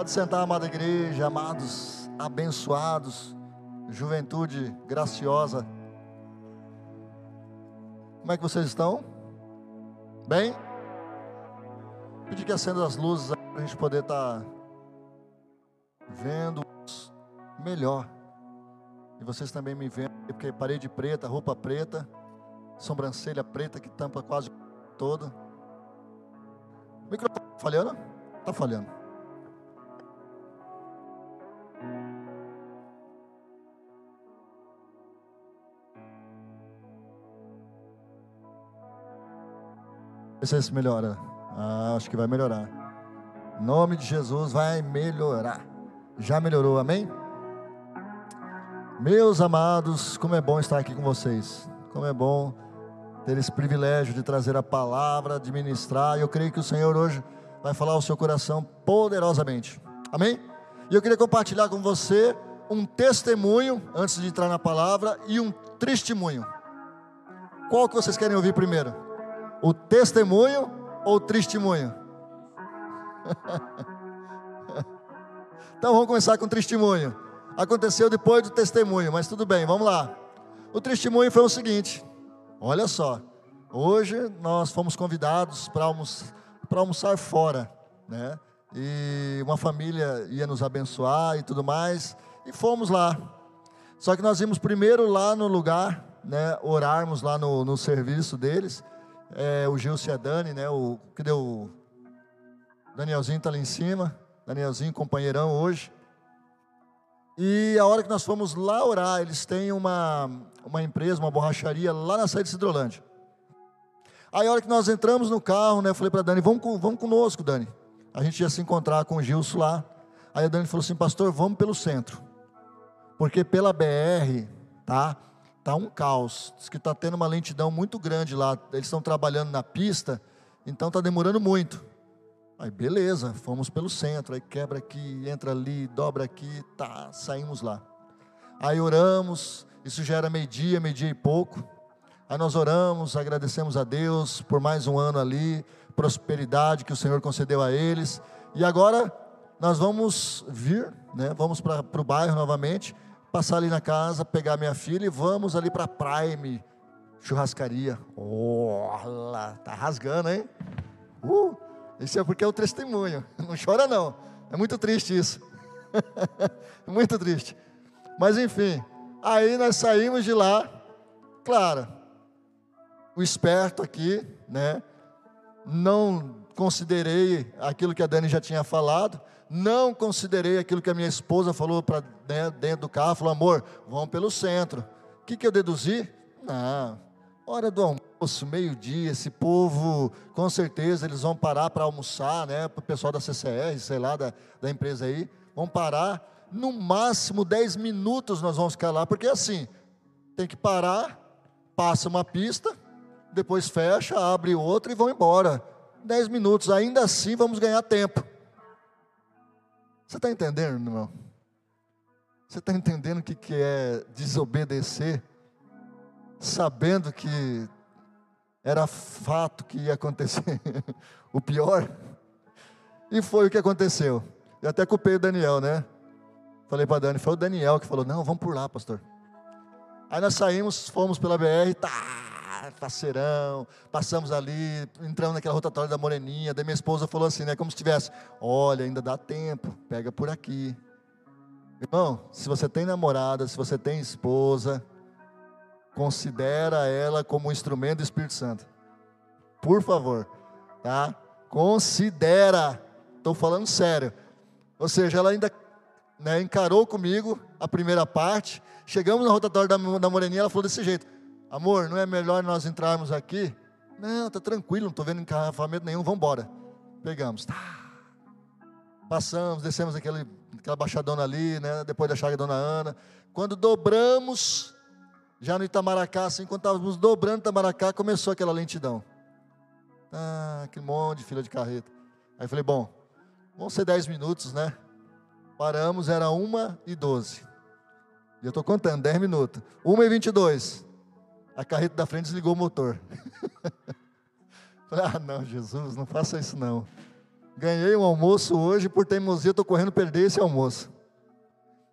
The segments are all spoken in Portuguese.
Pode sentar, amada igreja, amados, abençoados, juventude graciosa. Como é que vocês estão? Bem? Pedir que acenda as luzes para a gente poder estar tá vendo melhor. E vocês também me vendo, porque parede preta, roupa preta, sobrancelha preta que tampa quase todo. Microfone falhando? Está falhando. Vê se melhora. Ah, acho que vai melhorar. Em nome de Jesus vai melhorar. Já melhorou, amém? Meus amados, como é bom estar aqui com vocês. Como é bom ter esse privilégio de trazer a palavra, de ministrar. E eu creio que o Senhor hoje vai falar ao seu coração poderosamente. Amém? E eu queria compartilhar com você um testemunho antes de entrar na palavra e um testemunho. Qual que vocês querem ouvir primeiro? O testemunho ou o testemunho? então vamos começar com o testemunho. Aconteceu depois do testemunho, mas tudo bem, vamos lá. O testemunho foi o seguinte: olha só, hoje nós fomos convidados para almoçar, almoçar fora, né? E uma família ia nos abençoar e tudo mais, e fomos lá. Só que nós íamos primeiro lá no lugar, né? Orarmos lá no, no serviço deles é, o Gilson e a Dani, né? O, que deu? Danielzinho está ali em cima. Danielzinho, companheirão hoje. E a hora que nós fomos lá orar, eles têm uma, uma empresa, uma borracharia lá na saída de Cidrolândia. Aí a hora que nós entramos no carro, né? Eu falei para Dani, vamos, vamos conosco, Dani. A gente ia se encontrar com o Gilson lá. Aí a Dani falou assim, pastor, vamos pelo centro. Porque pela BR, tá? Está um caos. Diz que está tendo uma lentidão muito grande lá. Eles estão trabalhando na pista, então está demorando muito. Aí beleza, fomos pelo centro, aí quebra aqui, entra ali, dobra aqui, tá, saímos lá. Aí oramos, isso já era meio-dia, meio-dia e pouco. Aí nós oramos, agradecemos a Deus por mais um ano ali, prosperidade que o Senhor concedeu a eles. E agora nós vamos vir, né? Vamos para o bairro novamente passar ali na casa, pegar minha filha e vamos ali para Prime churrascaria. Olha, tá rasgando, hein? Uh, isso é porque é o testemunho. Não chora não. É muito triste isso. muito triste. Mas enfim, aí nós saímos de lá. Claro, o esperto aqui, né? Não considerei aquilo que a Dani já tinha falado não considerei aquilo que a minha esposa falou para dentro do carro, falou, amor, vamos pelo centro. O que, que eu deduzi? Não, hora do almoço, meio-dia, esse povo, com certeza eles vão parar para almoçar, né? Para o pessoal da CCR, sei lá, da, da empresa aí, vão parar, no máximo 10 minutos nós vamos ficar lá, porque assim, tem que parar, passa uma pista, depois fecha, abre outra e vão embora. 10 minutos, ainda assim vamos ganhar tempo. Você está entendendo, irmão? Você está entendendo o que, que é desobedecer, sabendo que era fato que ia acontecer o pior? E foi o que aconteceu. Eu até culpei o Daniel, né? Falei para Dani, foi o Daniel que falou: Não, vamos por lá, pastor. Aí nós saímos, fomos pela BR, tá, parceirão, passamos ali, entramos naquela rotatória da Moreninha, daí minha esposa falou assim, né, como se tivesse, olha, ainda dá tempo, pega por aqui. Irmão, se você tem namorada, se você tem esposa, considera ela como um instrumento do Espírito Santo. Por favor, tá? Considera. Estou falando sério. Ou seja, ela ainda né, encarou comigo a primeira parte. Chegamos na rotatória da, da Moreninha, ela falou desse jeito: Amor, não é melhor nós entrarmos aqui? Não, tá tranquilo, não estou vendo encarrafamento nenhum, vamos embora. Pegamos. Tá. Passamos, descemos aquele, aquela baixadona ali, né? Depois da chácara da Dona Ana. Quando dobramos, já no Itamaracá, assim, quando estávamos dobrando Itamaracá, começou aquela lentidão. Ah, que monte de fila de carreta. Aí falei, bom, vão ser 10 minutos, né? Paramos, era 1 e 12. E eu estou contando, 10 minutos. 1 e 22 a carreta da frente desligou o motor. Falei, ah, não, Jesus, não faça isso não. Ganhei um almoço hoje, por teimosia, estou correndo perder esse almoço.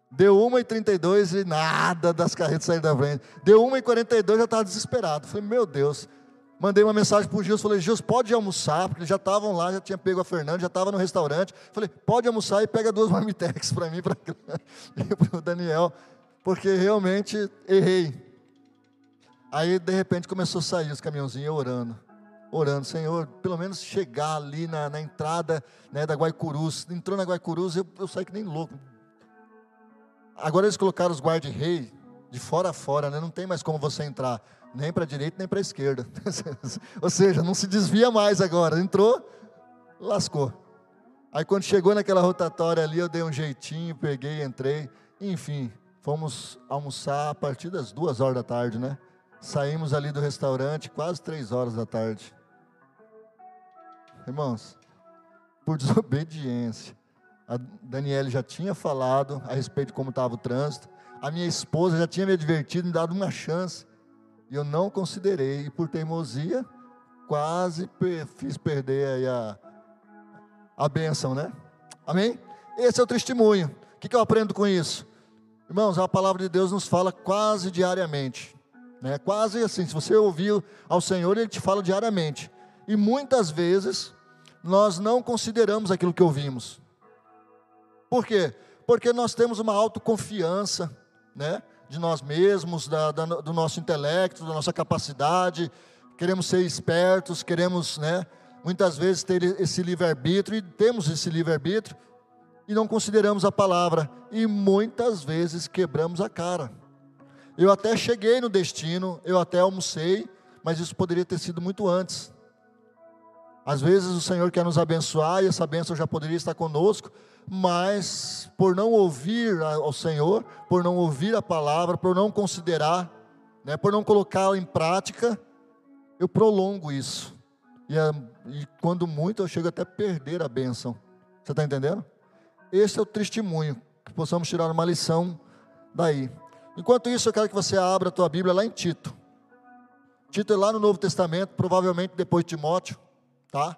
Deu 1h32 e nada das carretas saírem da frente. Deu 1h42 já estava desesperado. Falei, meu Deus. Mandei uma mensagem para o Gilson, falei, Gilson, pode almoçar, porque já estavam lá, já tinha pego a Fernanda, já estava no restaurante. Falei, pode almoçar e pega duas marmitex para mim pra, e para o Daniel, porque realmente errei. Aí, de repente, começou a sair os caminhãozinhos orando orando, Senhor, pelo menos chegar ali na, na entrada né, da Guaicurus. Entrou na Guaicurus, eu, eu saí que nem louco. Agora eles colocaram os guarda-rei de fora a fora, né? não tem mais como você entrar, nem para a direita nem para a esquerda. Ou seja, não se desvia mais agora. Entrou, lascou. Aí quando chegou naquela rotatória ali, eu dei um jeitinho, peguei, entrei. Enfim, fomos almoçar a partir das duas horas da tarde, né? Saímos ali do restaurante quase três horas da tarde. Irmãos, por desobediência, a Daniela já tinha falado a respeito de como estava o trânsito, a minha esposa já tinha me advertido, me dado uma chance, e eu não considerei, e por teimosia, quase fiz perder a, a bênção, né? Amém? Esse é o testemunho. O que eu aprendo com isso? Irmãos, a palavra de Deus nos fala quase diariamente. Né? Quase assim, se você ouvir ao Senhor, Ele te fala diariamente. E muitas vezes nós não consideramos aquilo que ouvimos. Por quê? Porque nós temos uma autoconfiança, né? De nós mesmos, da, da, do nosso intelecto, da nossa capacidade, queremos ser espertos, queremos, né? Muitas vezes ter esse livre-arbítrio, e temos esse livre-arbítrio, e não consideramos a palavra, e muitas vezes quebramos a cara. Eu até cheguei no destino, eu até almocei, mas isso poderia ter sido muito antes. Às vezes o Senhor quer nos abençoar e essa bênção já poderia estar conosco, mas por não ouvir ao Senhor, por não ouvir a palavra, por não considerar, né, por não colocá-la em prática, eu prolongo isso. E, e, quando muito eu chego até a perder a bênção. Você está entendendo? Esse é o testemunho, que possamos tirar uma lição daí. Enquanto isso, eu quero que você abra a tua Bíblia lá em Tito. Tito é lá no Novo Testamento, provavelmente depois de Timóteo tá?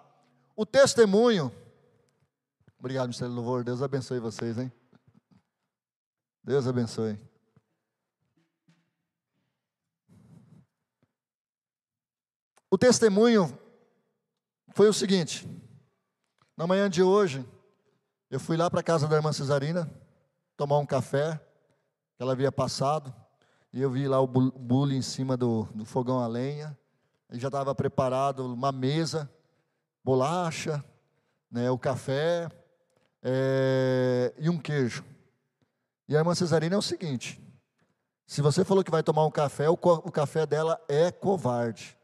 O testemunho. Obrigado, Ministério do Louvor. Deus abençoe vocês, hein? Deus abençoe. O testemunho foi o seguinte: na manhã de hoje, eu fui lá para a casa da irmã Cesarina tomar um café, ela havia passado, e eu vi lá o bule em cima do, do fogão a lenha, e já estava preparado uma mesa bolacha, né, o café é, e um queijo. E a irmã Cesarina é o seguinte: se você falou que vai tomar um café, o, o café dela é covarde.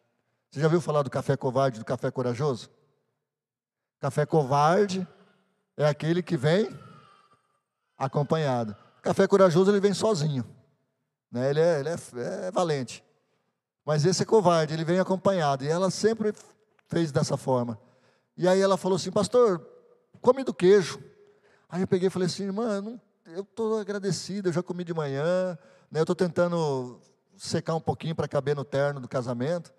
Você já viu falar do café covarde, do café corajoso? Café covarde é aquele que vem acompanhado. Café corajoso ele vem sozinho, né? Ele é, ele é, é valente. Mas esse é covarde, ele vem acompanhado. E ela sempre fez dessa forma. E aí ela falou assim, pastor, come do queijo. Aí eu peguei e falei assim, irmã, eu estou agradecido, eu já comi de manhã, né, eu estou tentando secar um pouquinho para caber no terno do casamento.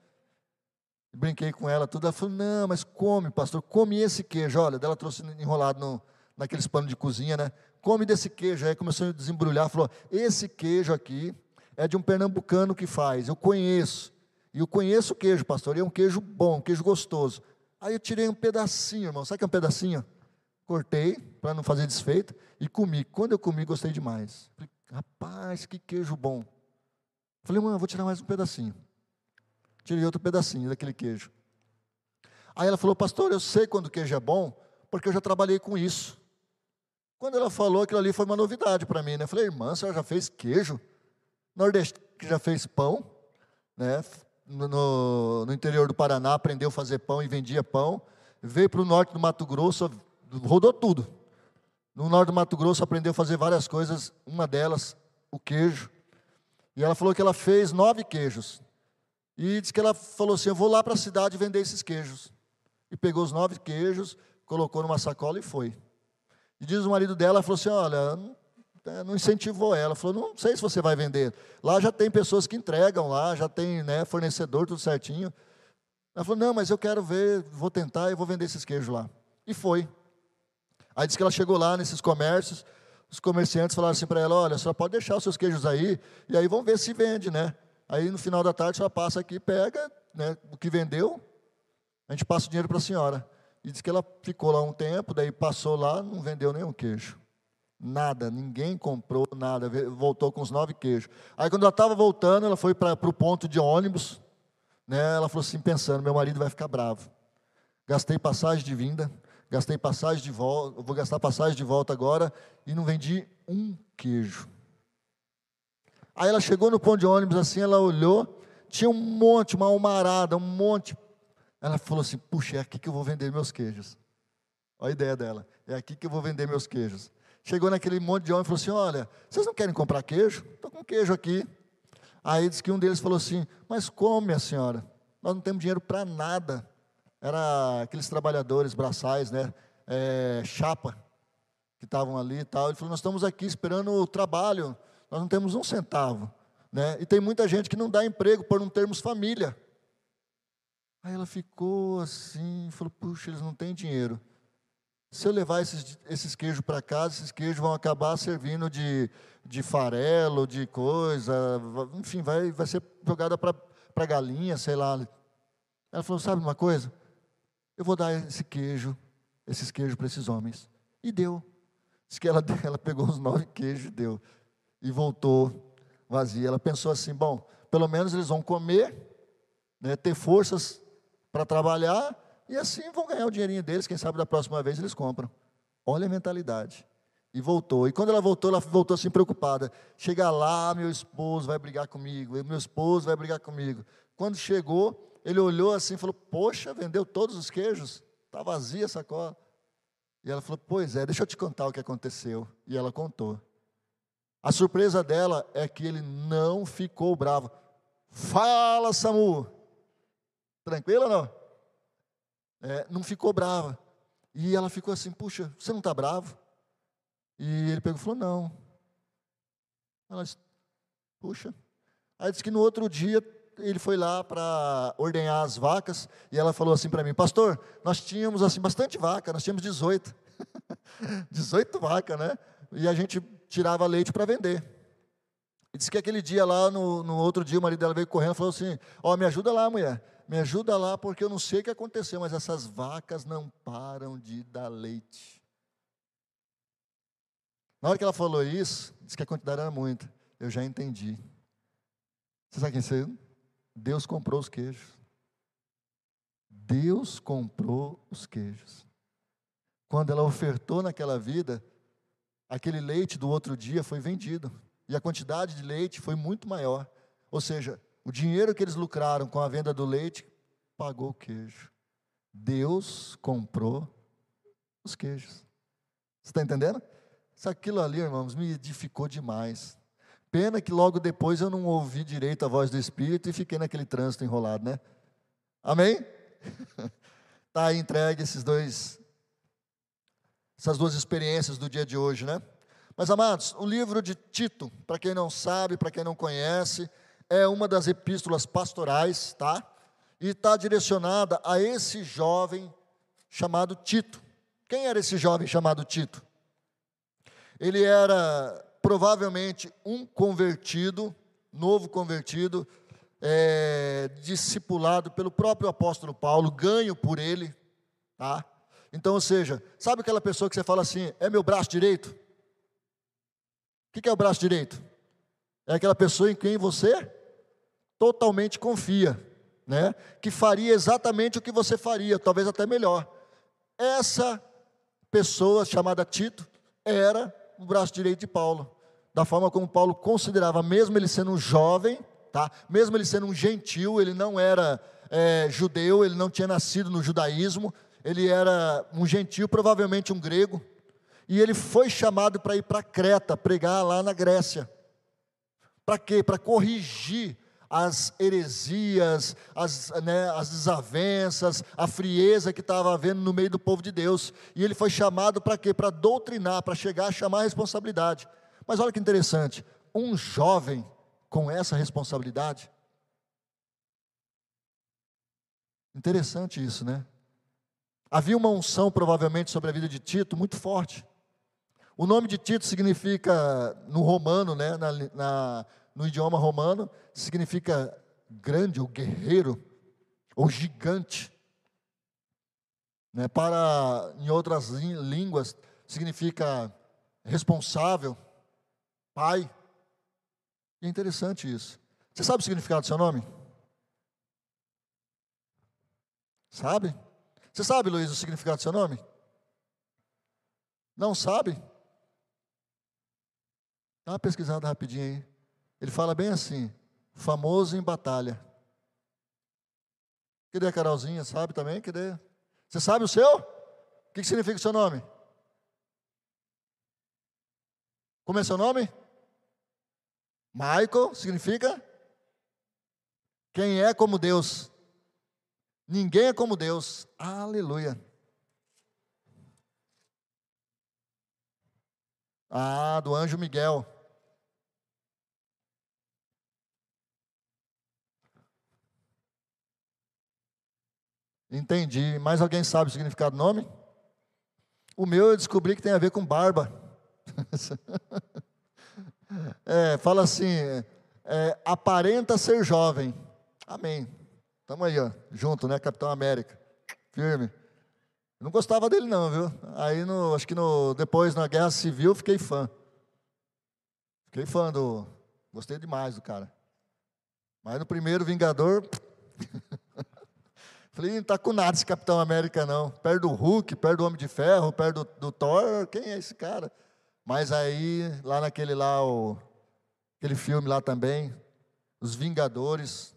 Brinquei com ela tudo, ela falou, não, mas come, pastor, come esse queijo. Olha, ela trouxe enrolado no, naqueles panos de cozinha, né? Come desse queijo. Aí começou a desembrulhar, falou, esse queijo aqui é de um pernambucano que faz, eu conheço. E eu conheço o queijo, pastor, e é um queijo bom, um queijo gostoso. Aí eu tirei um pedacinho, irmão. Sabe que é um pedacinho? Cortei para não fazer desfeito e comi. Quando eu comi, gostei demais. Falei, rapaz, que queijo bom. Falei, mãe, vou tirar mais um pedacinho. Tirei outro pedacinho daquele queijo. Aí ela falou, pastor, eu sei quando o queijo é bom, porque eu já trabalhei com isso. Quando ela falou, aquilo ali foi uma novidade para mim, né? Eu falei, irmã, a senhora já fez queijo? Nordeste que já fez pão, né? no, no interior do Paraná, aprendeu a fazer pão e vendia pão. Veio para o norte do Mato Grosso, rodou tudo. No norte do Mato Grosso aprendeu a fazer várias coisas, uma delas, o queijo. E ela falou que ela fez nove queijos. E disse que ela falou assim: Eu vou lá para a cidade vender esses queijos. E pegou os nove queijos, colocou numa sacola e foi. E diz o marido dela: falou assim: Olha, né, não incentivou ela, falou, não sei se você vai vender. Lá já tem pessoas que entregam lá, já tem né, fornecedor, tudo certinho. Ela falou, não, mas eu quero ver, vou tentar e vou vender esses queijos lá. E foi. Aí disse que ela chegou lá nesses comércios, os comerciantes falaram assim para ela: olha, a senhora pode deixar os seus queijos aí, e aí vamos ver se vende, né? Aí no final da tarde a senhora passa aqui, pega né, o que vendeu, a gente passa o dinheiro para a senhora. E disse que ela ficou lá um tempo, daí passou lá, não vendeu nenhum queijo. Nada, ninguém comprou nada, voltou com os nove queijos. Aí quando ela estava voltando, ela foi para o ponto de ônibus, né, ela falou assim, pensando, meu marido vai ficar bravo. Gastei passagem de vinda, gastei passagem de volta, vou gastar passagem de volta agora e não vendi um queijo. Aí ela chegou no ponto de ônibus assim, ela olhou, tinha um monte, uma almarada, um monte. Ela falou assim: puxa, é aqui que eu vou vender meus queijos. Olha a ideia dela, é aqui que eu vou vender meus queijos. Chegou naquele monte de homem e falou assim: olha, vocês não querem comprar queijo? Estou com queijo aqui. Aí disse que um deles falou assim: mas como, minha senhora? Nós não temos dinheiro para nada. Era aqueles trabalhadores braçais, né? É, chapa, que estavam ali e tal. Ele falou: Nós estamos aqui esperando o trabalho, nós não temos um centavo. Né? E tem muita gente que não dá emprego por não termos família. Aí ela ficou assim, falou: Puxa, eles não têm dinheiro. Se eu levar esses, esses queijos para casa, esses queijos vão acabar servindo de, de farelo, de coisa, enfim, vai, vai ser jogada para galinha, sei lá. Ela falou: Sabe uma coisa? Eu vou dar esse queijo, esses queijos para esses homens. E deu. Diz que ela, ela pegou os nove queijos e deu. E voltou vazia. Ela pensou assim: bom, pelo menos eles vão comer, né, ter forças para trabalhar, e assim vão ganhar o dinheirinho deles. Quem sabe da próxima vez eles compram. Olha a mentalidade. E voltou. E quando ela voltou, ela voltou assim preocupada. Chega lá, meu esposo vai brigar comigo. Meu esposo vai brigar comigo. Quando chegou, ele olhou assim e falou: Poxa, vendeu todos os queijos? Está vazia a sacola. E ela falou: Pois é, deixa eu te contar o que aconteceu. E ela contou. A surpresa dela é que ele não ficou bravo. Fala, Samu. Tranquila não? É, não ficou brava. E ela ficou assim: Puxa, você não está bravo? E ele pegou e falou: Não. Ela disse: Puxa. Aí disse que no outro dia ele foi lá para ordenhar as vacas e ela falou assim para mim, pastor, nós tínhamos assim bastante vaca, nós tínhamos 18. 18 vacas, né? E a gente tirava leite para vender. E disse que aquele dia lá, no, no outro dia, o marido dela veio correndo e falou assim: Ó, oh, me ajuda lá, mulher, me ajuda lá, porque eu não sei o que aconteceu, mas essas vacas não param de dar leite. Na hora que ela falou isso, disse que a quantidade era muita. Eu já entendi. Você sabe quem saiu? Deus comprou os queijos. Deus comprou os queijos. Quando ela ofertou naquela vida, aquele leite do outro dia foi vendido. E a quantidade de leite foi muito maior. Ou seja, o dinheiro que eles lucraram com a venda do leite pagou o queijo. Deus comprou os queijos. Você está entendendo? Isso aquilo ali, irmãos, me edificou demais. Pena que logo depois eu não ouvi direito a voz do Espírito e fiquei naquele trânsito enrolado, né? Amém? Está entregue esses dois, essas duas experiências do dia de hoje, né? Mas, amados, o livro de Tito, para quem não sabe, para quem não conhece, é uma das epístolas pastorais, tá? E está direcionada a esse jovem chamado Tito. Quem era esse jovem chamado Tito? Ele era provavelmente um convertido, novo convertido, é, discipulado pelo próprio apóstolo Paulo, ganho por ele, tá? Então, ou seja, sabe aquela pessoa que você fala assim, é meu braço direito? O que, que é o braço direito? É aquela pessoa em quem você totalmente confia, né? Que faria exatamente o que você faria, talvez até melhor. Essa pessoa chamada Tito era o braço direito de Paulo da forma como Paulo considerava, mesmo ele sendo um jovem, tá? mesmo ele sendo um gentil, ele não era é, judeu, ele não tinha nascido no judaísmo, ele era um gentil, provavelmente um grego, e ele foi chamado para ir para Creta, pregar lá na Grécia. Para quê? Para corrigir as heresias, as, né, as desavenças, a frieza que estava havendo no meio do povo de Deus. E ele foi chamado para quê? Para doutrinar, para chegar a chamar a responsabilidade. Mas olha que interessante, um jovem com essa Havia uma unção, provavelmente, sobre a vida de Tito muito forte. O nome de Tito significa, no romano, né, na, na, no idioma romano, significa grande ou guerreiro ou gigante. Né, para, em outras línguas, significa responsável, pai. É interessante isso. Você sabe o significado do seu nome? Sabe? Você sabe, Luiz, o significado do seu nome? Não sabe? Dá uma pesquisada rapidinho aí. Ele fala bem assim: famoso em batalha. Cadê a Carolzinha? Sabe também? Cadê? Você sabe o seu? O que significa o seu nome? Como é seu nome? Michael significa quem é como Deus. Ninguém é como Deus. Aleluia. Ah, do anjo Miguel. Entendi. Mais alguém sabe o significado do nome? O meu eu descobri que tem a ver com barba. é, fala assim: é, aparenta ser jovem. Amém. Estamos aí, ó, junto, né? Capitão América. Firme. Não gostava dele, não, viu? Aí, no, acho que no, depois, na Guerra Civil, fiquei fã. Fiquei fã do. Gostei demais do cara. Mas no primeiro Vingador. Falei, não está com nada esse Capitão América, não. Perto do Hulk, perto do Homem de Ferro, perto do, do Thor, quem é esse cara? Mas aí, lá naquele lá, o, aquele filme lá também, Os Vingadores,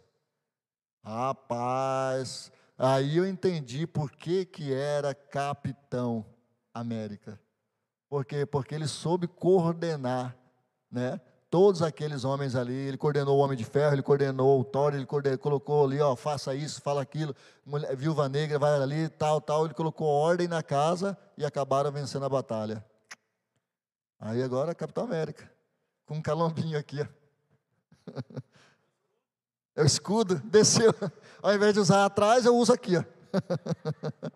rapaz, aí eu entendi por que, que era Capitão América. Por quê? Porque ele soube coordenar, né? Todos aqueles homens ali, ele coordenou o Homem de Ferro, ele coordenou o Thor, ele coordenou, colocou ali, ó, faça isso, fala aquilo, mulher, viúva negra, vai ali, tal, tal, ele colocou ordem na casa e acabaram vencendo a batalha. Aí agora Capitão América, com um calombinho aqui, ó. É o escudo, desceu. Ao invés de usar atrás, eu uso aqui, ó.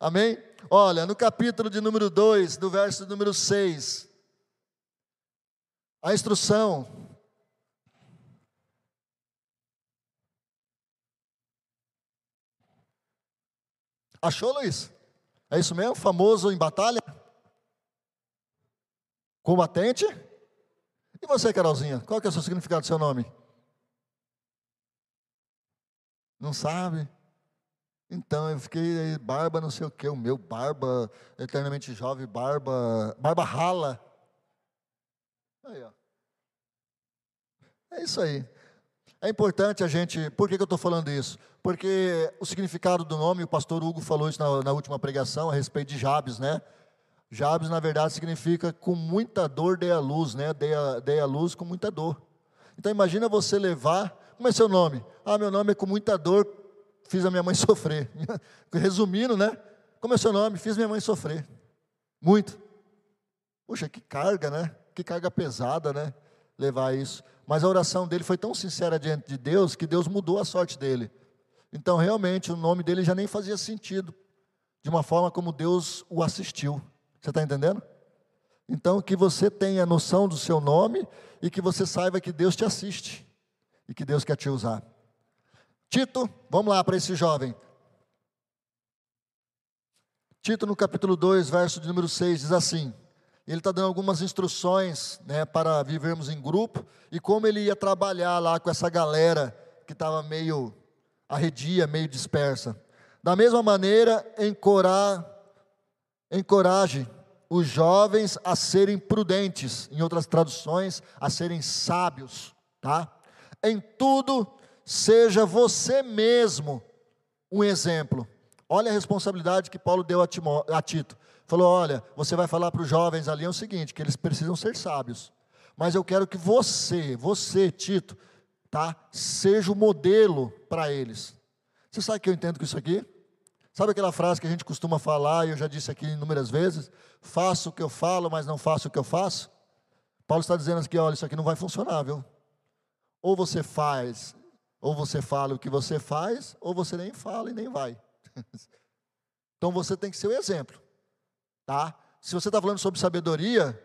Amém? Olha, no capítulo de número 2, do verso número 6, a instrução. Achou, Luiz? É isso mesmo? Famoso em batalha? Combatente? E você, Carolzinha? Qual que é o significado do seu nome? Não sabe? Então eu fiquei barba não sei o que, o meu barba, eternamente jovem, barba, barba rala. Aí, ó. É isso aí. É importante a gente. Por que, que eu estou falando isso? Porque o significado do nome, o pastor Hugo falou isso na, na última pregação a respeito de Jabes, né? Jabes, na verdade, significa com muita dor dei a luz, né? Dei a, a luz com muita dor. Então imagina você levar. Como é seu nome? Ah, meu nome é com muita dor, fiz a minha mãe sofrer. Resumindo, né? Como é seu nome? Fiz minha mãe sofrer. Muito. Puxa, que carga, né? Que carga pesada, né? Levar isso. Mas a oração dele foi tão sincera diante de Deus que Deus mudou a sorte dele. Então, realmente, o nome dele já nem fazia sentido, de uma forma como Deus o assistiu. Você está entendendo? Então, que você tenha noção do seu nome e que você saiba que Deus te assiste e que Deus quer te usar. Tito, vamos lá para esse jovem. Tito, no capítulo 2, verso de número 6, diz assim: ele está dando algumas instruções né, para vivermos em grupo e como ele ia trabalhar lá com essa galera que estava meio arredia, meio dispersa. Da mesma maneira, encorar, encoraje os jovens a serem prudentes, em outras traduções, a serem sábios, tá? Em tudo, seja você mesmo um exemplo. Olha a responsabilidade que Paulo deu a, Tito falou: olha, você vai falar para os jovens ali é o seguinte, que eles precisam ser sábios. Mas eu quero que você, você, Tito, tá, seja o modelo para eles. Você sabe que eu entendo com isso aqui? Sabe aquela frase que a gente costuma falar, e eu já disse aqui inúmeras vezes? Faço o que eu falo, mas não faço o que eu faço? Paulo está dizendo aqui, olha, isso aqui não vai funcionar, viu? Ou você faz, ou você fala o que você faz, ou você nem fala e nem vai. Então você tem que ser o exemplo, tá? Se você está falando sobre sabedoria,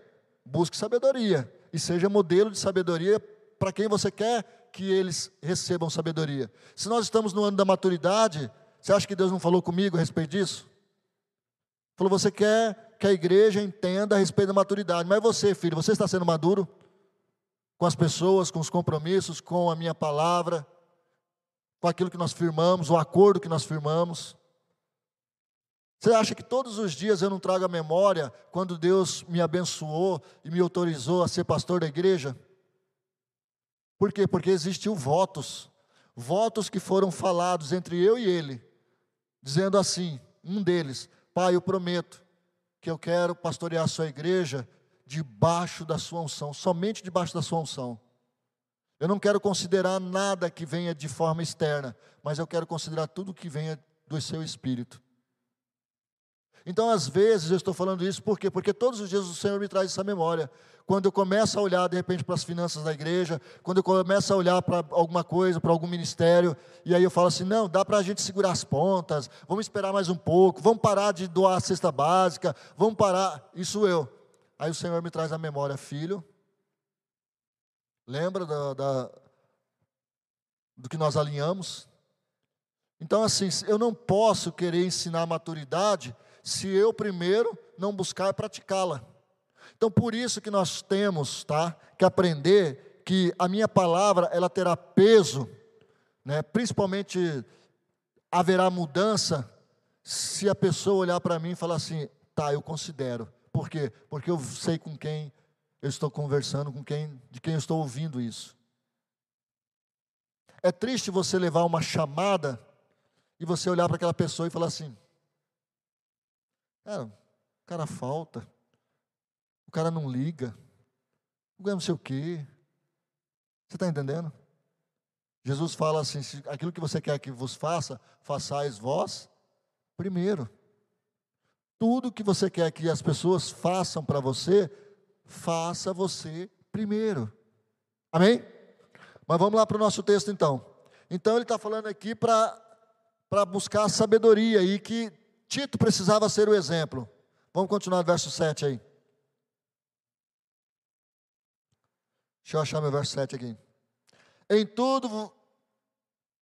busque sabedoria e seja modelo de sabedoria para quem você quer que eles recebam sabedoria. Se nós estamos no ano da maturidade, você acha que Deus não falou comigo a respeito disso? Falou, você quer que a igreja entenda a respeito da maturidade, mas você, filho, você está sendo maduro com as pessoas, com os compromissos, com a minha palavra, com aquilo que nós firmamos, o acordo que nós firmamos. Você acha que todos os dias eu não trago a memória quando Deus me abençoou e me autorizou a ser pastor da igreja? Por quê? Porque existiu votos, votos que foram falados entre eu e ele, dizendo assim: um deles, Pai, eu prometo que eu quero pastorear a sua igreja debaixo da sua unção, somente debaixo da sua unção. Eu não quero considerar nada que venha de forma externa, mas eu quero considerar tudo que venha do seu espírito. Então, às vezes, eu estou falando isso por quê? Porque todos os dias o Senhor me traz essa memória. Quando eu começo a olhar, de repente, para as finanças da igreja, quando eu começo a olhar para alguma coisa, para algum ministério, e aí eu falo assim: não, dá para a gente segurar as pontas, vamos esperar mais um pouco, vamos parar de doar a cesta básica, vamos parar. Isso eu. Aí o Senhor me traz a memória, filho. Lembra da, da do que nós alinhamos? Então, assim, eu não posso querer ensinar maturidade se eu primeiro não buscar praticá-la. Então, por isso que nós temos, tá, que aprender que a minha palavra ela terá peso, né? Principalmente haverá mudança se a pessoa olhar para mim e falar assim: "Tá, eu considero". Por quê? Porque eu sei com quem eu estou conversando, com quem, de quem eu estou ouvindo isso. É triste você levar uma chamada e você olhar para aquela pessoa e falar assim: Cara, o cara falta, o cara não liga, o cara não sei o quê. Você está entendendo? Jesus fala assim: aquilo que você quer que vos faça, façais vós primeiro. Tudo que você quer que as pessoas façam para você, faça você primeiro. Amém? Mas vamos lá para o nosso texto então. Então ele está falando aqui para buscar sabedoria e que Tito precisava ser o exemplo. Vamos continuar no verso 7 aí. Deixa eu achar meu verso 7 aqui. Em tudo,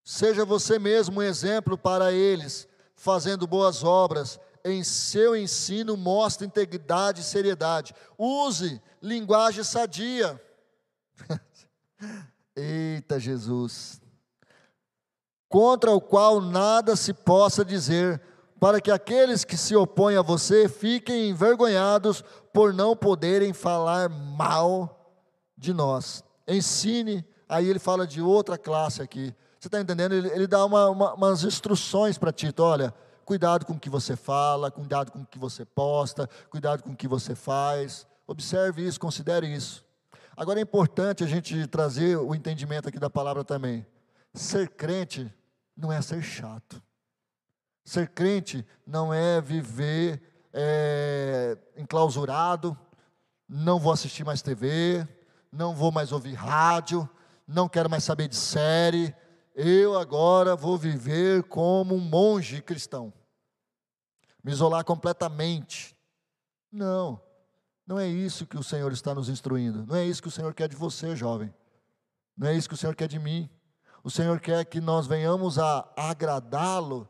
seja você mesmo um exemplo para eles, fazendo boas obras. Em seu ensino, mostre integridade e seriedade. Use linguagem sadia. Eita Jesus. Contra o qual nada se possa dizer, para que aqueles que se opõem a você fiquem envergonhados por não poderem falar mal de nós. Ensine, aí ele fala de outra classe aqui. Você está entendendo? Ele, ele dá uma, uma, umas instruções para Tito: olha, cuidado com o que você fala, cuidado com o que você posta, cuidado com o que você faz. Observe isso, considere isso. Agora é importante a gente trazer o entendimento aqui da palavra também. Ser crente não é ser chato. Ser crente não é viver é, enclausurado, não vou assistir mais TV, não vou mais ouvir rádio, não quero mais saber de série. Eu agora vou viver como um monge cristão, me isolar completamente. Não, não é isso que o Senhor está nos instruindo, não é isso que o Senhor quer de você, jovem, não é isso que o Senhor quer de mim. O Senhor quer que nós venhamos a agradá-lo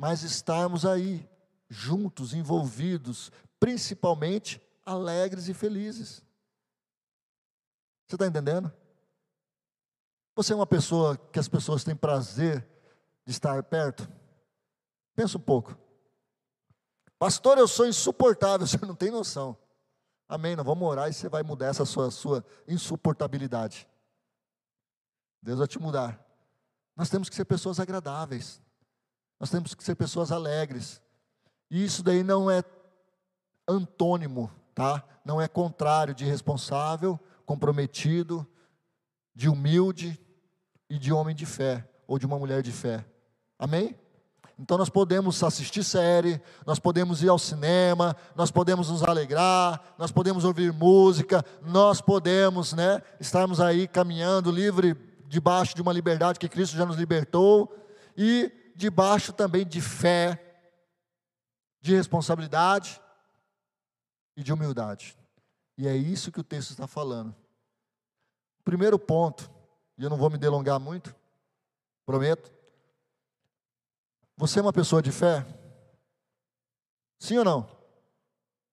mas estarmos aí, juntos, envolvidos, principalmente alegres e felizes. Você está entendendo? Você é uma pessoa que as pessoas têm prazer de estar perto? Pensa um pouco. Pastor, eu sou insuportável, você não tem noção. Amém, nós vamos orar e você vai mudar essa sua, sua insuportabilidade. Deus vai te mudar. Nós temos que ser pessoas agradáveis. Nós temos que ser pessoas alegres. E isso daí não é antônimo, tá? Não é contrário de responsável, comprometido, de humilde e de homem de fé ou de uma mulher de fé. Amém? Então nós podemos assistir série, nós podemos ir ao cinema, nós podemos nos alegrar, nós podemos ouvir música, nós podemos, né, estarmos aí caminhando livre debaixo de uma liberdade que Cristo já nos libertou e debaixo também de fé, de responsabilidade e de humildade. E é isso que o texto está falando. Primeiro ponto, e eu não vou me delongar muito, prometo. Você é uma pessoa de fé? Sim ou não?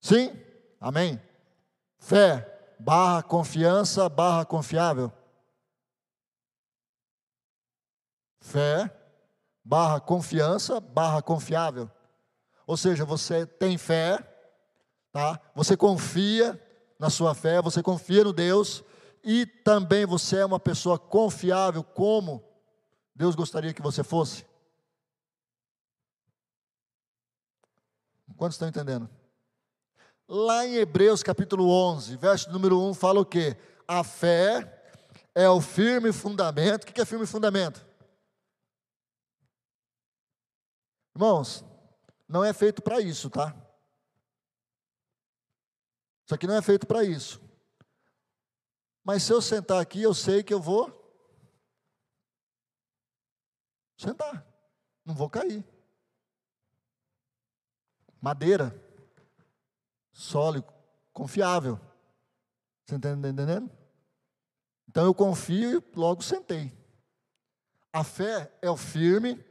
Sim? Amém? Fé barra confiança barra confiável. Fé barra confiança barra confiável. Ou seja, você tem fé, tá? Você confia na sua fé, você confia no Deus e também você é uma pessoa confiável como Deus gostaria que você fosse. Quantos estão entendendo? Lá em Hebreus capítulo 11, verso número 1, fala o quê? A fé é o firme fundamento. O que é firme fundamento? Irmãos, não é feito para isso, tá? Isso aqui não é feito para isso. Mas se eu sentar aqui, eu sei que eu vou sentar, não vou cair. Madeira, sólido, confiável. Você está entendendo? Então eu confio e logo sentei. A fé é o firme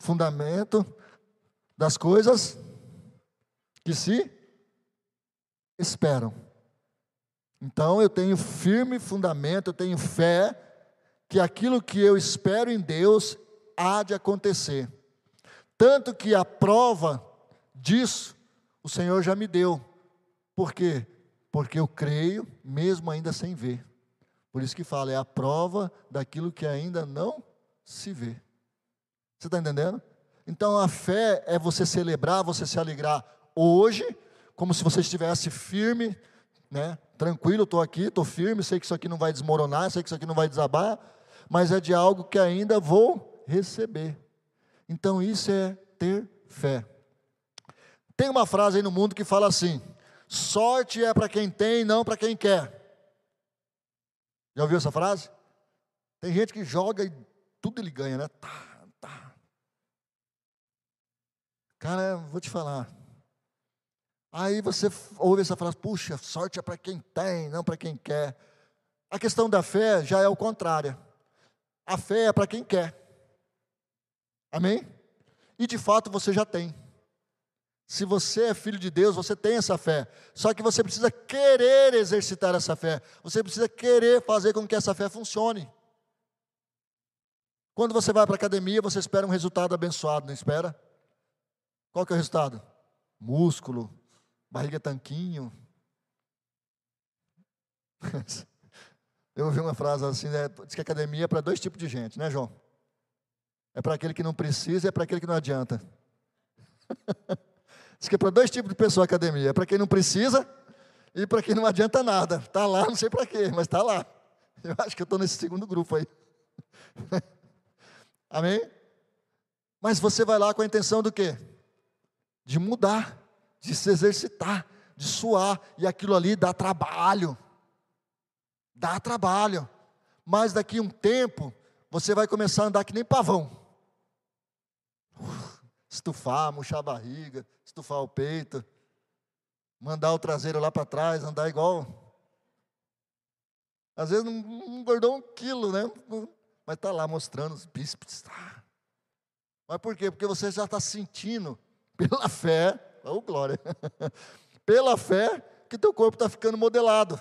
fundamento das coisas que se esperam. Então eu tenho firme fundamento, eu tenho fé que aquilo que eu espero em Deus há de acontecer. Tanto que a prova disso o Senhor já me deu. Por quê? Porque eu creio, mesmo ainda sem ver. Por isso que fala, é a prova daquilo que ainda não se vê. Você está entendendo? Então a fé é você celebrar, você se alegrar hoje, como se você estivesse firme, né? Tranquilo, estou aqui, estou firme, sei que isso aqui não vai desmoronar, sei que isso aqui não vai desabar, mas é de algo que ainda vou receber. Então isso é ter fé. Tem uma frase aí no mundo que fala assim: sorte é para quem tem, não para quem quer. Já ouviu essa frase? Tem gente que joga e tudo ele ganha, né? Tá. Cara, vou te falar. Aí você ouve essa frase, puxa, sorte é para quem tem, não para quem quer. A questão da fé já é o contrário. A fé é para quem quer. Amém? E de fato você já tem. Se você é filho de Deus, você tem essa fé. Só que você precisa querer exercitar essa fé. Você precisa querer fazer com que essa fé funcione. Quando você vai para a academia, você espera um resultado abençoado, não espera? Qual que é o resultado? Músculo, barriga tanquinho. Eu ouvi uma frase assim, né? diz que academia é para dois tipos de gente, né, João? É para aquele que não precisa e é para aquele que não adianta. Diz que é para dois tipos de pessoa a academia: é para quem não precisa e para quem não adianta nada. Está lá, não sei para quê, mas está lá. Eu acho que eu estou nesse segundo grupo aí. Amém? Mas você vai lá com a intenção do quê? De mudar, de se exercitar, de suar, e aquilo ali dá trabalho. Dá trabalho. Mas daqui um tempo, você vai começar a andar que nem pavão estufar, murchar a barriga, estufar o peito, mandar o traseiro lá para trás, andar igual. Às vezes não, engordou um quilo, né? Mas está lá mostrando os bíceps. Tá. Mas por quê? Porque você já está sentindo, pela fé, oh glória, pela fé, que teu corpo está ficando modelado.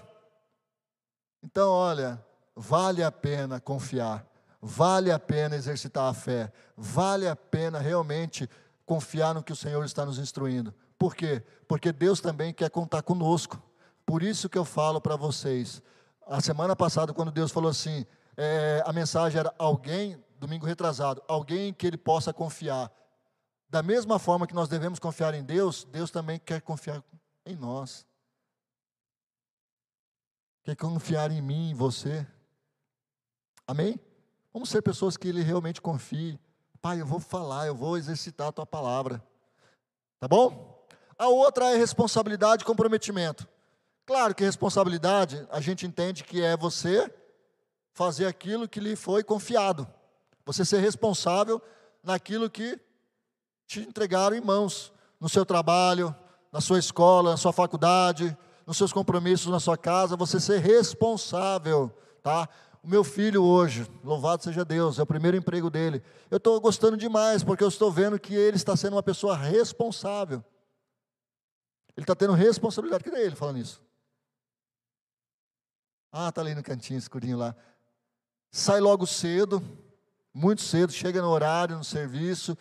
Então, olha, vale a pena confiar Vale a pena exercitar a fé, vale a pena realmente confiar no que o Senhor está nos instruindo. Por quê? Porque Deus também quer contar conosco. Por isso que eu falo para vocês. A semana passada, quando Deus falou assim, é, a mensagem era alguém, domingo retrasado, alguém que ele possa confiar. Da mesma forma que nós devemos confiar em Deus, Deus também quer confiar em nós. Quer confiar em mim, em você. Amém? Vamos ser pessoas que ele realmente confie. Pai, eu vou falar, eu vou exercitar a tua palavra. Tá bom? A outra é responsabilidade e comprometimento. Claro que responsabilidade, a gente entende que é você fazer aquilo que lhe foi confiado. Você ser responsável naquilo que te entregaram em mãos. no seu trabalho, na sua escola, na sua faculdade, nos seus compromissos na sua casa, você ser responsável, tá? O meu filho hoje, louvado seja Deus, é o primeiro emprego dele. Eu estou gostando demais, porque eu estou vendo que ele está sendo uma pessoa responsável. Ele está tendo responsabilidade. Cadê ele falando isso? Ah, está ali no cantinho, escurinho lá. Sai logo cedo, muito cedo, chega no horário, no serviço,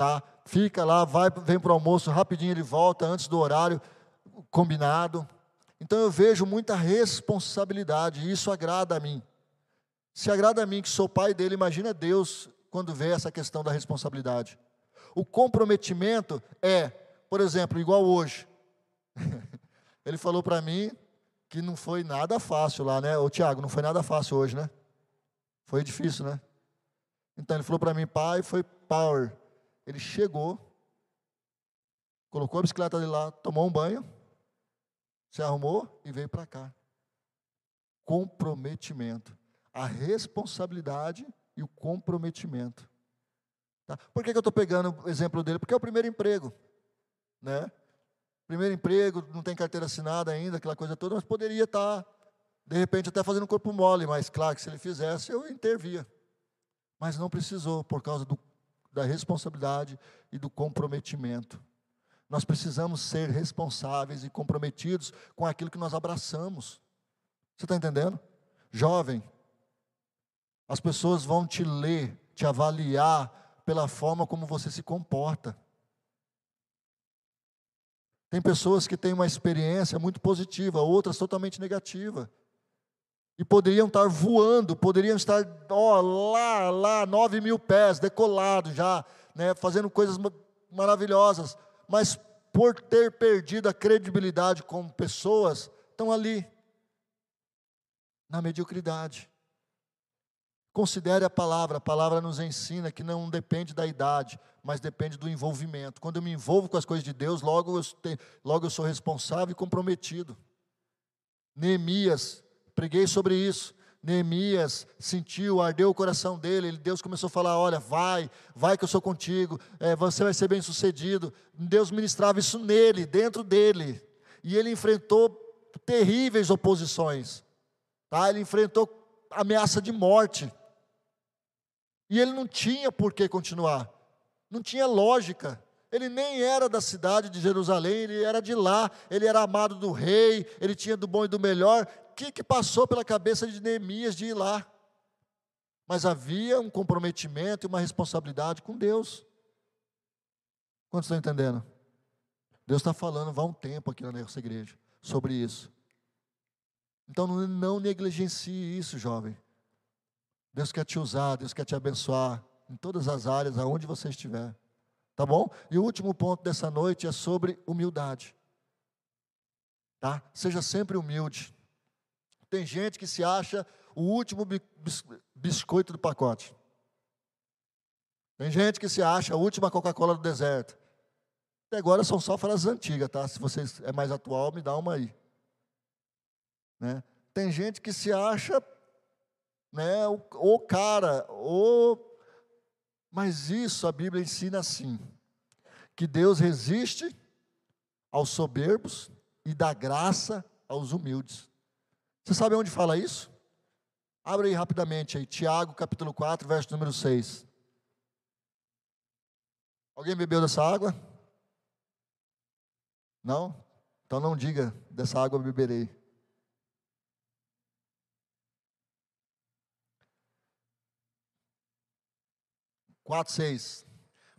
tá? Fica lá, vai, vem para o almoço, rapidinho ele volta antes do horário combinado. Então eu vejo muita responsabilidade, e isso agrada a mim. Se agrada a mim que sou pai dele, imagina Deus quando vê essa questão da responsabilidade. O comprometimento é, por exemplo, igual hoje. Ele falou para mim que não foi nada fácil lá, né? Ô Tiago, não foi nada fácil hoje, né? Foi difícil, né? Então ele falou para mim, pai, foi power. Ele chegou, colocou a bicicleta dele lá, tomou um banho, se arrumou e veio para cá. Comprometimento. A responsabilidade e o comprometimento. Tá? Por que, que eu estou pegando o exemplo dele? Porque é o primeiro emprego. Né? Primeiro emprego, não tem carteira assinada ainda, aquela coisa toda, mas poderia estar, tá, de repente, até fazendo corpo mole, mas claro que se ele fizesse, eu intervia. Mas não precisou, por causa do, da responsabilidade e do comprometimento. Nós precisamos ser responsáveis e comprometidos com aquilo que nós abraçamos. Você está entendendo? Jovem, as pessoas vão te ler, te avaliar pela forma como você se comporta. Tem pessoas que têm uma experiência muito positiva, outras totalmente negativa. E poderiam estar voando, poderiam estar ó, lá, lá, nove mil pés, decolado já, né, fazendo coisas maravilhosas mas por ter perdido a credibilidade como pessoas, estão ali, na mediocridade. Considere a palavra, a palavra nos ensina que não depende da idade, mas depende do envolvimento. Quando eu me envolvo com as coisas de Deus, logo eu, te, logo eu sou responsável e comprometido. Neemias, preguei sobre isso. Neemias sentiu, ardeu o coração dele, Deus começou a falar: Olha, vai, vai que eu sou contigo, é, você vai ser bem sucedido. Deus ministrava isso nele, dentro dele, e ele enfrentou terríveis oposições, tá? ele enfrentou ameaça de morte, e ele não tinha por que continuar, não tinha lógica. Ele nem era da cidade de Jerusalém, ele era de lá, ele era amado do rei, ele tinha do bom e do melhor, que, que passou pela cabeça de Neemias de ir lá? Mas havia um comprometimento e uma responsabilidade com Deus. Quantos estão entendendo? Deus está falando, vá um tempo aqui na nossa igreja sobre isso. Então não, negligencie isso, jovem. Deus quer te usar, Deus quer te abençoar em todas as áreas, aonde você estiver. Tá bom? E o último ponto dessa noite é sobre humildade. Tá? Seja sempre humilde. Tem gente que se acha o último biscoito do pacote. Tem gente que se acha a última Coca-Cola do deserto. Até agora são só frases antigas, tá? Se você é mais atual, me dá uma aí. Né? Tem gente que se acha né, o, o cara, o... mas isso a Bíblia ensina assim: que Deus resiste aos soberbos e dá graça aos humildes. Você sabe onde fala isso? Abre aí rapidamente aí, Tiago capítulo 4, verso número 6. Alguém bebeu dessa água? Não? Então não diga, dessa água beberei. Quatro, seis.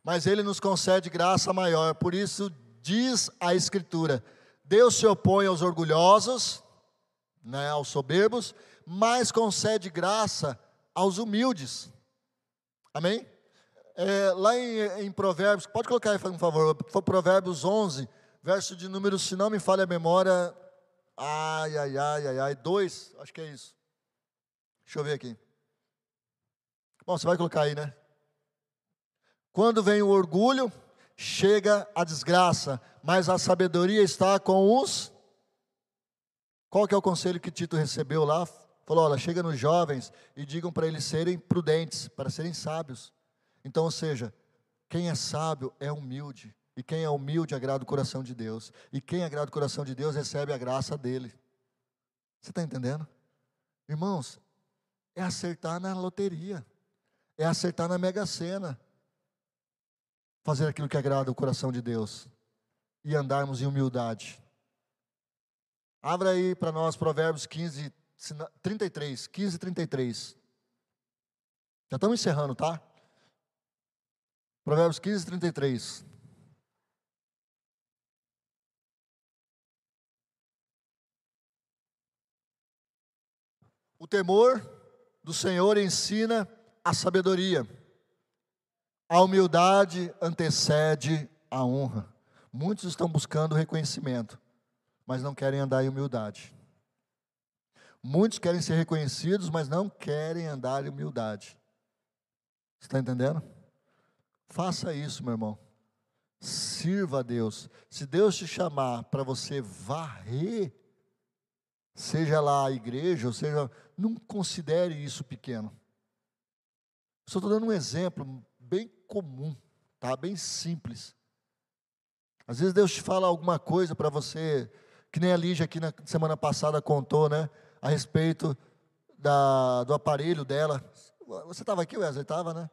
Mas ele nos concede graça maior, por isso diz a Escritura: Deus se opõe aos orgulhosos, né, aos soberbos, mas concede graça aos humildes. Amém? É, lá em, em, Provérbios, pode colocar aí, por favor, Provérbios 11, verso de número, se não me falha a memória, ai, ai, ai, ai, ai, 2, acho que é isso. Deixa eu ver aqui. Bom, você vai colocar aí, né? Quando vem o orgulho, chega a desgraça, mas a sabedoria está com os qual que é o conselho que Tito recebeu lá? Falou: olha, chega nos jovens e digam para eles serem prudentes, para serem sábios. Então, ou seja, quem é sábio é humilde, E quem é humilde agrada o coração de Deus. E quem agrada o coração de Deus recebe a graça dele. Você está entendendo? Irmãos, é acertar na loteria, é acertar na mega sena, fazer aquilo que agrada o coração de Deus e andarmos em humildade. Abra aí para nós Provérbios 15, 33, 15, 33. Já estamos encerrando, tá? Provérbios 15, 33. O temor do Senhor ensina a sabedoria. A humildade antecede a honra. Muitos estão buscando reconhecimento, mas não querem andar em humildade. Muitos querem ser reconhecidos, mas não querem andar em humildade. Está entendendo? Faça isso, meu irmão. Sirva a Deus. Se Deus te chamar para você varrer, seja lá a igreja, ou seja, não considere isso pequeno. Só estou dando um exemplo bem comum, tá? Bem simples. Às vezes Deus te fala alguma coisa para você, que nem a Lígia aqui na semana passada contou, né? A respeito da, do aparelho dela. Você estava aqui, Wesley? Estava, né?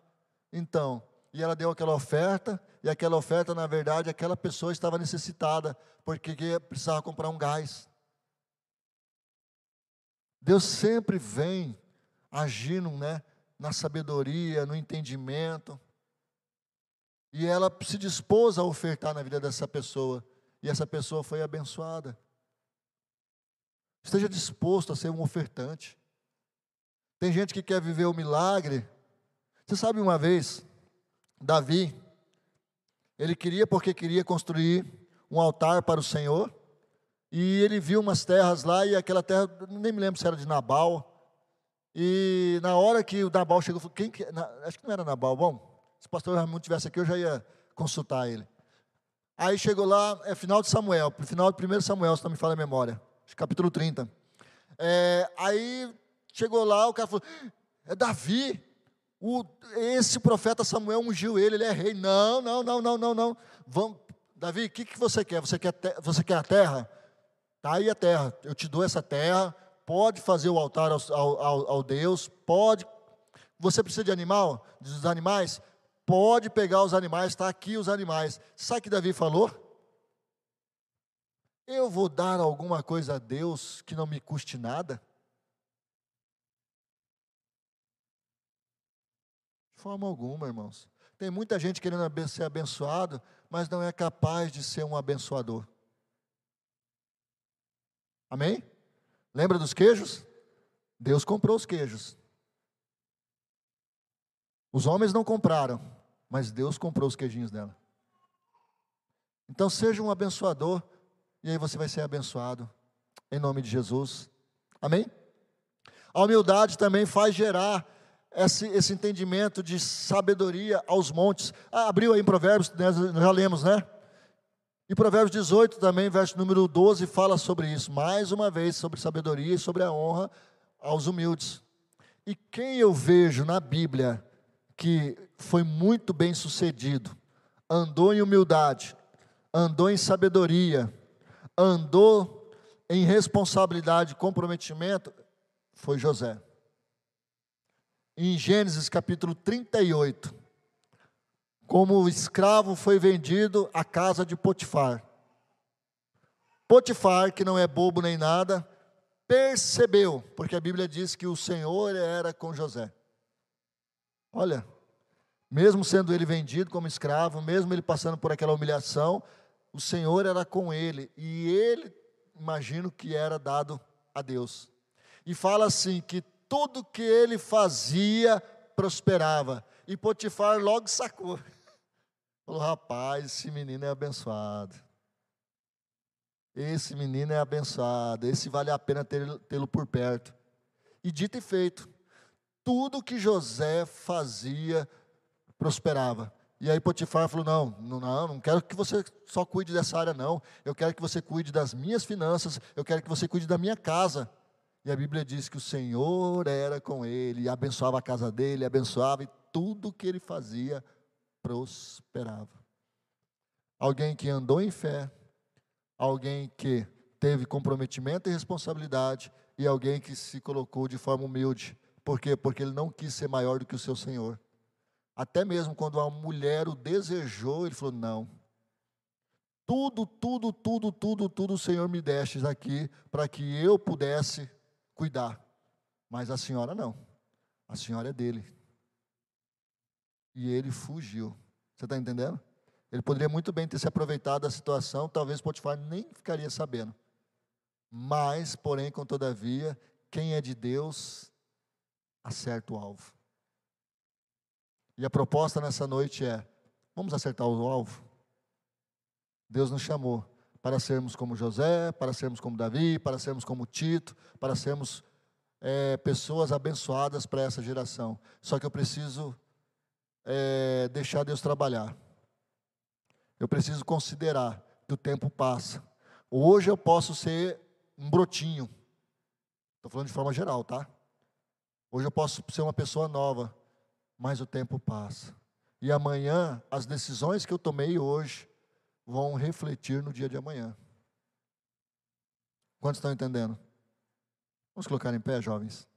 Então, e ela deu aquela oferta, e aquela oferta, na verdade, aquela pessoa estava necessitada, porque precisava comprar um gás. Deus sempre vem agindo né, na sabedoria, no entendimento. E ela se dispôs a ofertar na vida dessa pessoa. E essa pessoa foi abençoada. Esteja disposto a ser um ofertante. Tem gente que quer viver o milagre. Você sabe uma vez, Davi, ele queria porque queria construir um altar para o Senhor. E ele viu umas terras lá, e aquela terra, nem me lembro se era de Nabal. E na hora que o Nabal chegou, quem que, na, acho que não era Nabal, bom, se o pastor Raimundo tivesse aqui, eu já ia consultar ele. Aí chegou lá, é final de Samuel, final de 1 Samuel, se não me fala a memória, capítulo 30. É, aí chegou lá, o cara falou: é Davi, o, esse profeta Samuel ungiu ele, ele é rei. Não, não, não, não, não, não. Vamos, Davi, o que, que você quer? Você quer, você quer a terra? Está aí a terra, eu te dou essa terra, pode fazer o altar ao, ao, ao Deus, pode. Você precisa de animal? Dos animais? Pode pegar os animais, está aqui os animais. Sabe o que Davi falou? Eu vou dar alguma coisa a Deus que não me custe nada? De forma alguma, irmãos. Tem muita gente querendo ser abençoado, mas não é capaz de ser um abençoador. Amém? Lembra dos queijos? Deus comprou os queijos. Os homens não compraram, mas Deus comprou os queijinhos dela. Então seja um abençoador, e aí você vai ser abençoado, em nome de Jesus. Amém? A humildade também faz gerar esse, esse entendimento de sabedoria aos montes. Ah, abriu aí em Provérbios, nós já lemos, né? E Provérbios 18 também, verso número 12, fala sobre isso, mais uma vez, sobre sabedoria e sobre a honra aos humildes. E quem eu vejo na Bíblia que foi muito bem sucedido, andou em humildade, andou em sabedoria, andou em responsabilidade e comprometimento, foi José. Em Gênesis capítulo 38, como escravo foi vendido à casa de Potifar. Potifar, que não é bobo nem nada, percebeu, porque a Bíblia diz que o Senhor era com José. Olha, mesmo sendo ele vendido como escravo, mesmo ele passando por aquela humilhação, o Senhor era com ele e ele, imagino que era dado a Deus. E fala assim: que tudo que ele fazia prosperava. E Potifar logo sacou. Falou, rapaz, esse menino é abençoado. Esse menino é abençoado. Esse vale a pena tê-lo por perto. E dito e feito, tudo que José fazia prosperava. E aí Potifar falou: não, não, não, quero que você só cuide dessa área, não. Eu quero que você cuide das minhas finanças, eu quero que você cuide da minha casa. E a Bíblia diz que o Senhor era com ele, abençoava a casa dele, abençoava, e tudo que ele fazia prosperava. alguém que andou em fé, alguém que teve comprometimento e responsabilidade e alguém que se colocou de forma humilde. Por quê? Porque ele não quis ser maior do que o seu Senhor. Até mesmo quando a mulher o desejou, ele falou: Não. Tudo, tudo, tudo, tudo, tudo o Senhor me deste aqui para que eu pudesse cuidar. Mas a senhora não. A senhora é dele. E ele fugiu. Você está entendendo? Ele poderia muito bem ter se aproveitado da situação, talvez Potifar nem ficaria sabendo. Mas, porém, todavia, quem é de Deus acerta o alvo. E a proposta nessa noite é: vamos acertar o alvo? Deus nos chamou para sermos como José, para sermos como Davi, para sermos como Tito, para sermos é, pessoas abençoadas para essa geração. Só que eu preciso é, deixar Deus trabalhar. Eu preciso considerar que o tempo passa. Hoje eu posso ser um brotinho. Estou falando de forma geral, tá? Hoje eu posso ser uma pessoa nova, mas o tempo passa. E amanhã, as decisões que eu tomei hoje vão refletir no dia de amanhã. Quantos estão entendendo? Vamos colocar em pé, jovens.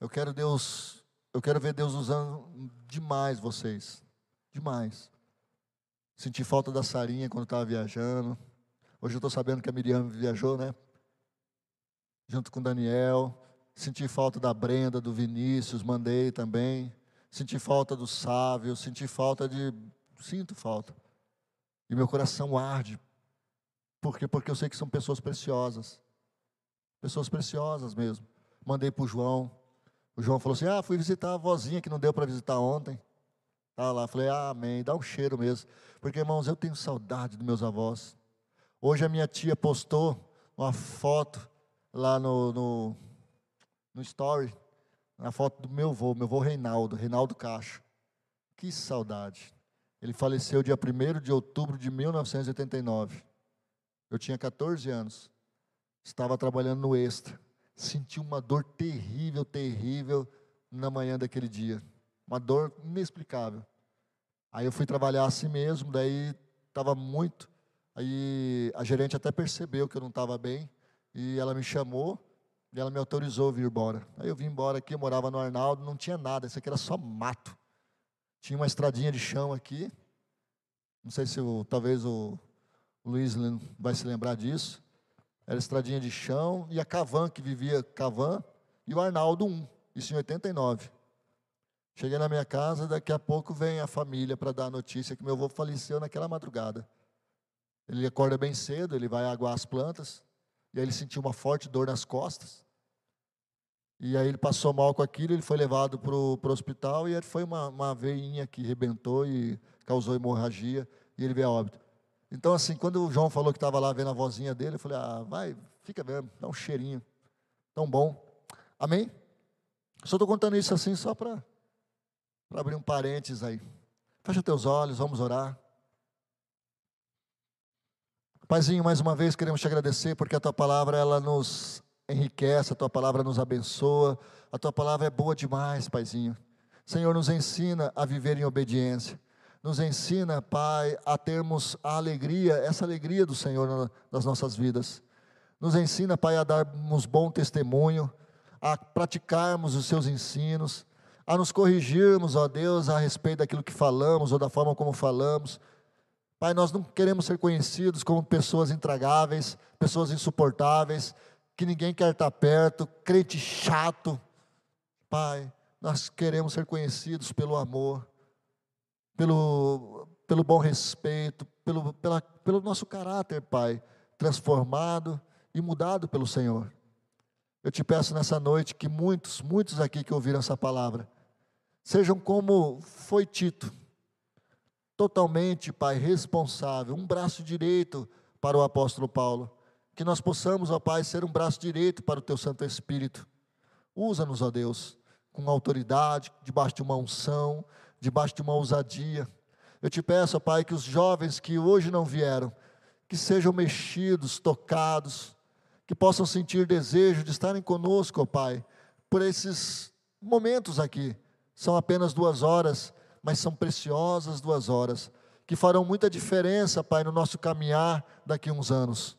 Eu quero Deus, eu quero ver Deus usando demais vocês. Demais. Senti falta da Sarinha quando estava viajando. Hoje eu estou sabendo que a Miriam viajou, né? Junto com Daniel. Senti falta da Brenda, do Vinícius, mandei também. Senti falta do Sávio, senti falta de. Sinto falta. E meu coração arde. Por quê? Porque eu sei que são pessoas preciosas. Pessoas preciosas mesmo. Mandei para o João. O João falou assim: Ah, fui visitar a vozinha que não deu para visitar ontem. Estava lá, falei, ah, amém, dá um cheiro mesmo. Porque, irmãos, eu tenho saudade dos meus avós. Hoje a minha tia postou uma foto lá no, no, no story, na foto do meu avô, meu avô Reinaldo, Reinaldo Cacho. Que saudade. Ele faleceu dia 1 de outubro de 1989. Eu tinha 14 anos. Estava trabalhando no Extra. Senti uma dor terrível, terrível na manhã daquele dia uma dor inexplicável. Aí eu fui trabalhar assim mesmo, daí estava muito. Aí a gerente até percebeu que eu não estava bem e ela me chamou e ela me autorizou a vir embora. Aí eu vim embora aqui, eu morava no Arnaldo, não tinha nada, isso aqui era só mato. Tinha uma estradinha de chão aqui. Não sei se o, talvez o, Luiz vai se lembrar disso. Era estradinha de chão e a Cavan, que vivia Cavan, e o Arnaldo 1, isso em 89. Cheguei na minha casa, daqui a pouco vem a família para dar a notícia que meu avô faleceu naquela madrugada. Ele acorda bem cedo, ele vai aguar as plantas, e aí ele sentiu uma forte dor nas costas. E aí ele passou mal com aquilo, ele foi levado para o hospital e foi uma, uma veinha que rebentou e causou hemorragia, e ele veio a óbito. Então, assim, quando o João falou que estava lá vendo a vozinha dele, eu falei, ah, vai, fica mesmo, dá um cheirinho, tão bom. Amém? Só estou contando isso assim só para abrir um parênteses aí. Fecha teus olhos, vamos orar. Paizinho, mais uma vez queremos te agradecer porque a tua palavra ela nos enriquece, a tua palavra nos abençoa, a tua palavra é boa demais, Paizinho. Senhor, nos ensina a viver em obediência. Nos ensina, Pai, a termos a alegria, essa alegria do Senhor nas nossas vidas. Nos ensina, Pai, a darmos bom testemunho, a praticarmos os seus ensinos, a nos corrigirmos, ó Deus, a respeito daquilo que falamos ou da forma como falamos. Pai, nós não queremos ser conhecidos como pessoas intragáveis, pessoas insuportáveis, que ninguém quer estar perto, crente chato. Pai, nós queremos ser conhecidos pelo amor, pelo, pelo bom respeito, pelo, pela, pelo nosso caráter, Pai, transformado e mudado pelo Senhor. Eu te peço nessa noite que muitos, muitos aqui que ouviram essa palavra, sejam como foi Tito, totalmente, Pai, responsável, um braço direito para o apóstolo Paulo. Que nós possamos, ó Pai, ser um braço direito para o Teu Santo Espírito. Usa-nos, ó Deus, com autoridade, debaixo de uma unção, debaixo de uma ousadia. Eu te peço, ó Pai, que os jovens que hoje não vieram, que sejam mexidos, tocados, que possam sentir desejo de estarem conosco, ó Pai, por esses momentos aqui. São apenas duas horas, mas são preciosas duas horas, que farão muita diferença, Pai, no nosso caminhar daqui a uns anos.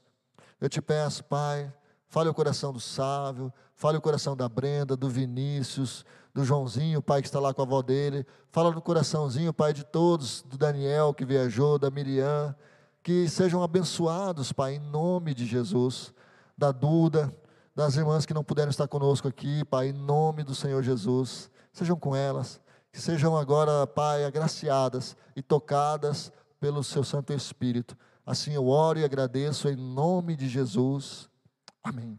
Eu te peço, Pai, fale o coração do Sávio, fale o coração da Brenda, do Vinícius, do Joãozinho, Pai, que está lá com a avó dele. Fala no coraçãozinho, Pai, de todos, do Daniel que viajou, da Miriam, que sejam abençoados, Pai, em nome de Jesus, da Duda, das irmãs que não puderam estar conosco aqui, Pai, em nome do Senhor Jesus. Sejam com elas, que sejam agora, Pai, agraciadas e tocadas pelo Seu Santo Espírito. Assim eu oro e agradeço em nome de Jesus. Amém.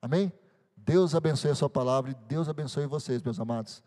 Amém? Deus abençoe a sua palavra e Deus abençoe vocês, meus amados.